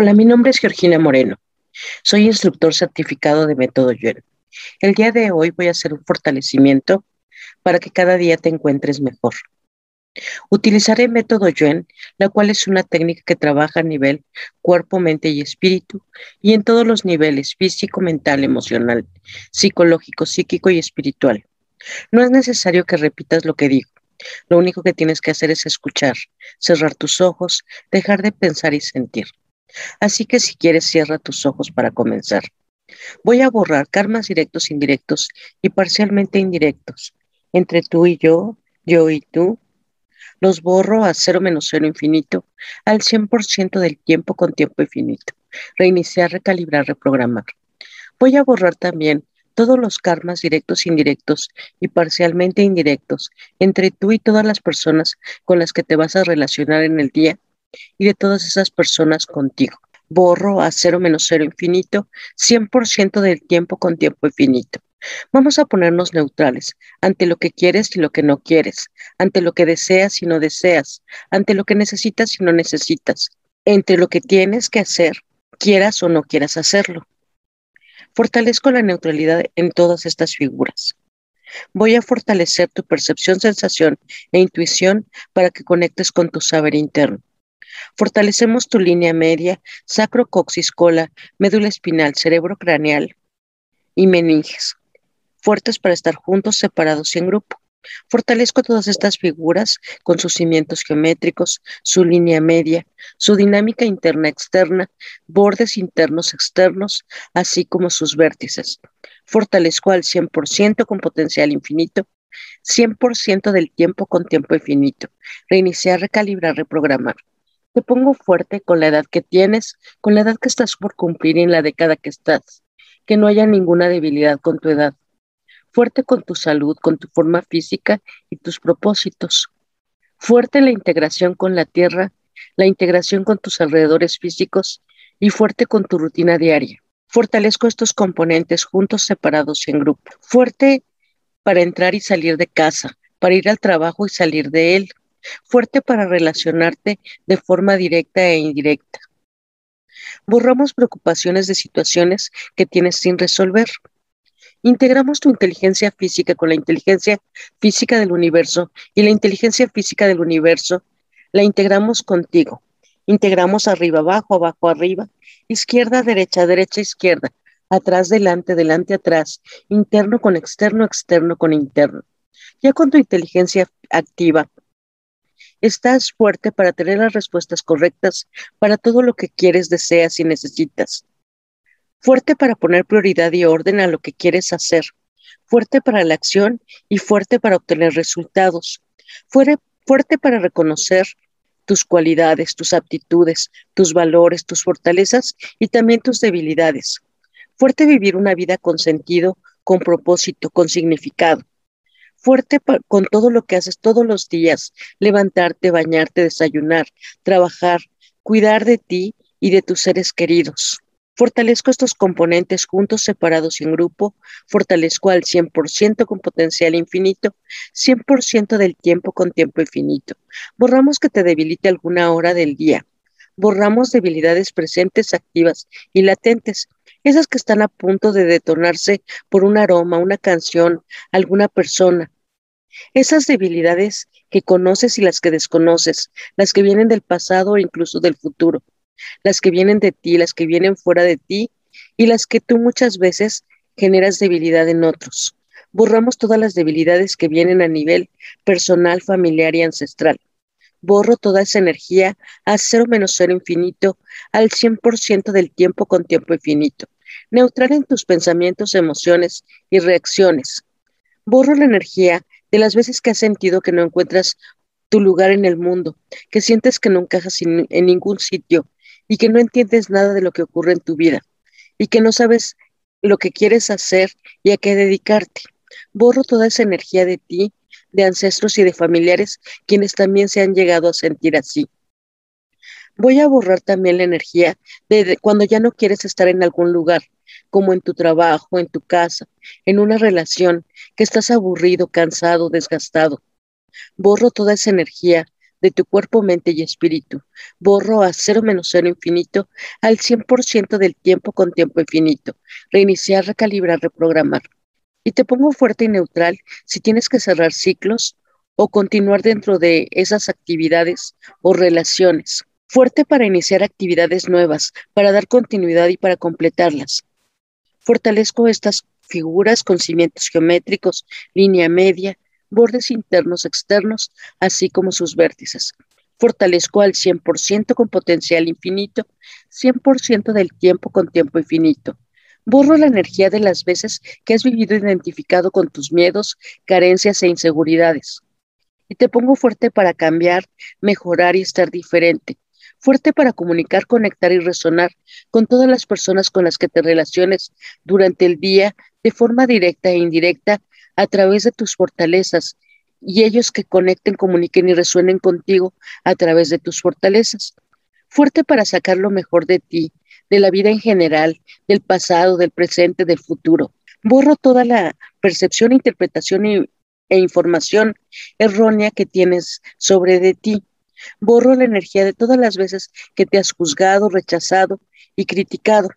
Hola, mi nombre es Georgina Moreno. Soy instructor certificado de método Yuen. El día de hoy voy a hacer un fortalecimiento para que cada día te encuentres mejor. Utilizaré método Yuen, la cual es una técnica que trabaja a nivel cuerpo, mente y espíritu y en todos los niveles físico, mental, emocional, psicológico, psíquico y espiritual. No es necesario que repitas lo que digo. Lo único que tienes que hacer es escuchar, cerrar tus ojos, dejar de pensar y sentir. Así que si quieres, cierra tus ojos para comenzar. Voy a borrar karmas directos, indirectos y parcialmente indirectos entre tú y yo, yo y tú. Los borro a cero menos cero infinito, al 100% del tiempo con tiempo infinito. Reiniciar, recalibrar, reprogramar. Voy a borrar también todos los karmas directos, indirectos y parcialmente indirectos entre tú y todas las personas con las que te vas a relacionar en el día y de todas esas personas contigo. Borro a cero menos cero infinito, 100% del tiempo con tiempo infinito. Vamos a ponernos neutrales ante lo que quieres y lo que no quieres, ante lo que deseas y no deseas, ante lo que necesitas y no necesitas, entre lo que tienes que hacer, quieras o no quieras hacerlo. Fortalezco la neutralidad en todas estas figuras. Voy a fortalecer tu percepción, sensación e intuición para que conectes con tu saber interno. Fortalecemos tu línea media, sacro coxis cola, médula espinal, cerebro craneal y meninges, fuertes para estar juntos, separados y en grupo. Fortalezco todas estas figuras con sus cimientos geométricos, su línea media, su dinámica interna-externa, bordes internos-externos, así como sus vértices. Fortalezco al 100% con potencial infinito, 100% del tiempo con tiempo infinito. Reiniciar, recalibrar, reprogramar. Te pongo fuerte con la edad que tienes, con la edad que estás por cumplir y en la década que estás. Que no haya ninguna debilidad con tu edad. Fuerte con tu salud, con tu forma física y tus propósitos. Fuerte la integración con la tierra, la integración con tus alrededores físicos y fuerte con tu rutina diaria. Fortalezco estos componentes juntos, separados y en grupo. Fuerte para entrar y salir de casa, para ir al trabajo y salir de él, fuerte para relacionarte de forma directa e indirecta. Borramos preocupaciones de situaciones que tienes sin resolver. Integramos tu inteligencia física con la inteligencia física del universo y la inteligencia física del universo la integramos contigo. Integramos arriba, abajo, abajo, arriba, izquierda, derecha, derecha, izquierda, atrás, delante, delante, atrás, interno con externo, externo con interno. Ya con tu inteligencia activa, Estás fuerte para tener las respuestas correctas para todo lo que quieres, deseas y necesitas. Fuerte para poner prioridad y orden a lo que quieres hacer. Fuerte para la acción y fuerte para obtener resultados. Fuerte, para reconocer tus cualidades, tus aptitudes, tus valores, tus fortalezas y también tus debilidades. Fuerte vivir una vida con sentido, con propósito, con significado fuerte con todo lo que haces todos los días, levantarte, bañarte, desayunar, trabajar, cuidar de ti y de tus seres queridos. Fortalezco estos componentes juntos, separados y en grupo. Fortalezco al 100% con potencial infinito, 100% del tiempo con tiempo infinito. Borramos que te debilite alguna hora del día. Borramos debilidades presentes, activas y latentes esas que están a punto de detonarse por un aroma, una canción, alguna persona. Esas debilidades que conoces y las que desconoces, las que vienen del pasado o incluso del futuro, las que vienen de ti, las que vienen fuera de ti y las que tú muchas veces generas debilidad en otros. Borramos todas las debilidades que vienen a nivel personal, familiar y ancestral. Borro toda esa energía a cero menos cero infinito, al 100% del tiempo con tiempo infinito. Neutral en tus pensamientos, emociones y reacciones. Borro la energía de las veces que has sentido que no encuentras tu lugar en el mundo, que sientes que no encajas en ningún sitio y que no entiendes nada de lo que ocurre en tu vida y que no sabes lo que quieres hacer y a qué dedicarte. Borro toda esa energía de ti de ancestros y de familiares quienes también se han llegado a sentir así. Voy a borrar también la energía de, cuando ya no quieres estar en algún lugar, como en tu trabajo, en tu casa, en una relación, que estás aburrido, cansado, desgastado. Borro toda esa energía de tu cuerpo, mente y espíritu. Borro a cero menos cero infinito al 100% del tiempo con tiempo infinito. Reiniciar, recalibrar, reprogramar. Y te pongo fuerte y neutral si tienes que cerrar ciclos o continuar dentro de esas actividades o relaciones. Fuerte para iniciar actividades nuevas, para dar continuidad y para completarlas. Fortalezco estas figuras con cimientos geométricos, línea media, bordes internos, externos, así como sus vértices. Fortalezco al 100% con potencial infinito, 100% del tiempo con tiempo infinito. Borro la energía de las veces que has vivido identificado con tus miedos, carencias e inseguridades. Y te pongo fuerte para cambiar, mejorar y estar diferente. Fuerte para comunicar, conectar y resonar con todas las personas con las que te relaciones durante el día de forma directa e indirecta a través de tus fortalezas y ellos que conecten, comuniquen y resuenen contigo a través de tus fortalezas. Fuerte para sacar lo mejor de ti, de la vida en general, del pasado, del presente, del futuro. Borro toda la percepción, interpretación e información errónea que tienes sobre de ti. Borro la energía de todas las veces que te has juzgado, rechazado y criticado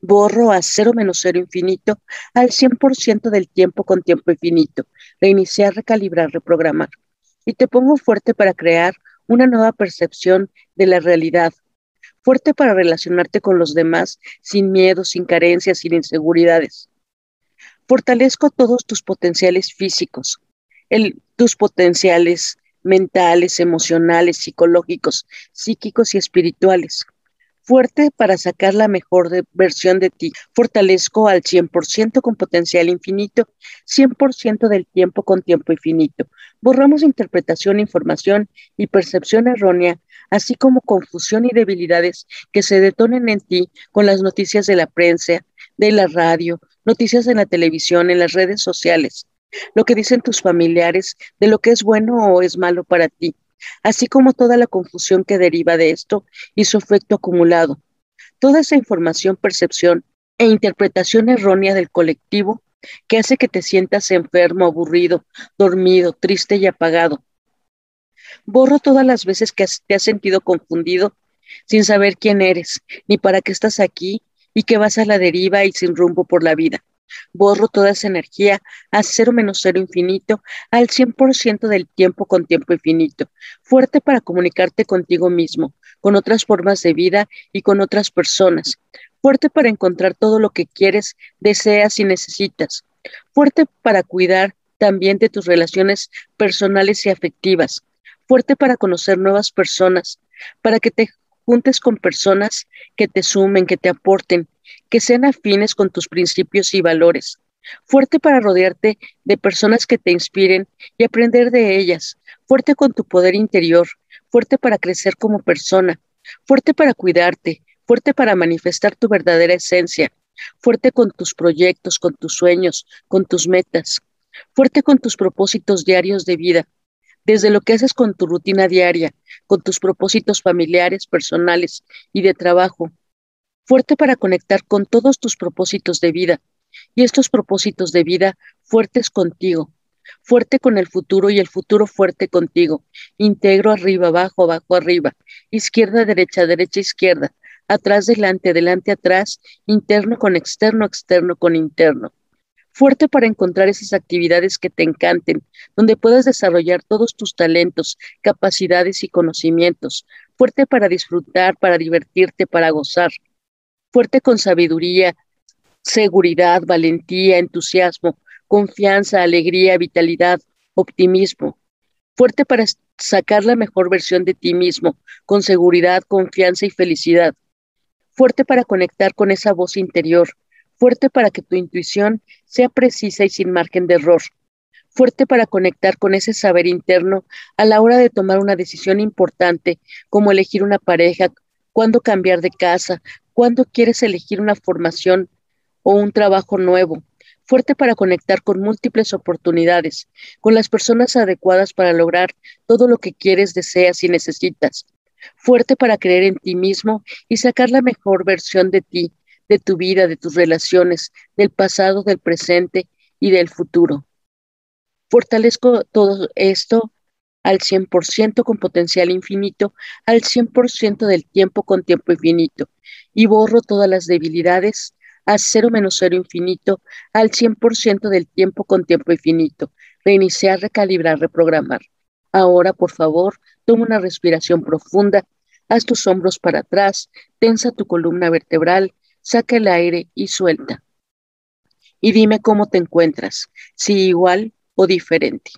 borro a cero menos cero infinito al 100% del tiempo con tiempo infinito, reiniciar, recalibrar, reprogramar. Y te pongo fuerte para crear una nueva percepción de la realidad, fuerte para relacionarte con los demás sin miedo, sin carencias, sin inseguridades. Fortalezco todos tus potenciales físicos, tus potenciales mentales, emocionales, psicológicos, psíquicos y espirituales fuerte para sacar la mejor versión de ti. Fortalezco al 100% con potencial infinito, 100% del tiempo con tiempo infinito. Borramos interpretación, información y percepción errónea, así como confusión y debilidades que se detonen en ti con las noticias de la prensa, de la radio, noticias en la televisión, en las redes sociales, lo que dicen tus familiares de lo que es bueno o es malo para ti así como toda la confusión que deriva de esto y su efecto acumulado. Toda esa información, percepción e interpretación errónea del colectivo que hace que te sientas enfermo, aburrido, dormido, triste y apagado. Borro todas las veces que te has sentido confundido sin saber quién eres, ni para qué estás aquí y que vas a la deriva y sin rumbo por la vida. Borro toda esa energía a cero menos cero infinito, al 100% del tiempo con tiempo infinito, fuerte para comunicarte contigo mismo, con otras formas de vida y con otras personas, fuerte para encontrar todo lo que quieres, deseas y necesitas, fuerte para cuidar también de tus relaciones personales y afectivas, fuerte para conocer nuevas personas, para que te juntes con personas que te sumen, que te aporten, que sean afines con tus principios y valores. Fuerte para rodearte de personas que te inspiren y aprender de ellas. Fuerte con tu poder interior. Fuerte para crecer como persona. Fuerte para cuidarte. Fuerte para manifestar tu verdadera esencia. Fuerte con tus proyectos, con tus sueños, con tus metas. Fuerte con tus propósitos diarios de vida desde lo que haces con tu rutina diaria, con tus propósitos familiares, personales y de trabajo, fuerte para conectar con todos tus propósitos de vida. Y estos propósitos de vida fuertes contigo, fuerte con el futuro y el futuro fuerte contigo, integro arriba, abajo, abajo, arriba, izquierda, derecha, derecha, izquierda, atrás, delante, delante, atrás, interno con externo, externo con interno. Fuerte para encontrar esas actividades que te encanten, donde puedas desarrollar todos tus talentos, capacidades y conocimientos. Fuerte para disfrutar, para divertirte, para gozar fuerte con sabiduría, seguridad, valentía, entusiasmo, confianza, alegría, vitalidad, optimismo. Fuerte para sacar la mejor versión de ti mismo, con seguridad, confianza y felicidad. Fuerte para conectar con esa voz interior. Fuerte para que tu intuición sea precisa y sin margen de error. Fuerte para conectar con ese saber interno a la hora de tomar una decisión importante, como elegir una pareja, cuándo cambiar de casa, cuando quieres elegir una formación o un trabajo nuevo, fuerte para conectar con múltiples oportunidades, con las personas adecuadas para lograr todo lo que quieres, deseas y necesitas, fuerte para creer en ti mismo y sacar la mejor versión de ti, de tu vida, de tus relaciones, del pasado, del presente y del futuro. Fortalezco todo esto al 100% con potencial infinito, al 100% del tiempo con tiempo infinito, y borro todas las debilidades a cero menos cero infinito, al 100% del tiempo con tiempo infinito, reiniciar, recalibrar, reprogramar. Ahora, por favor, toma una respiración profunda, haz tus hombros para atrás, tensa tu columna vertebral, saca el aire y suelta. Y dime cómo te encuentras, si igual o diferente.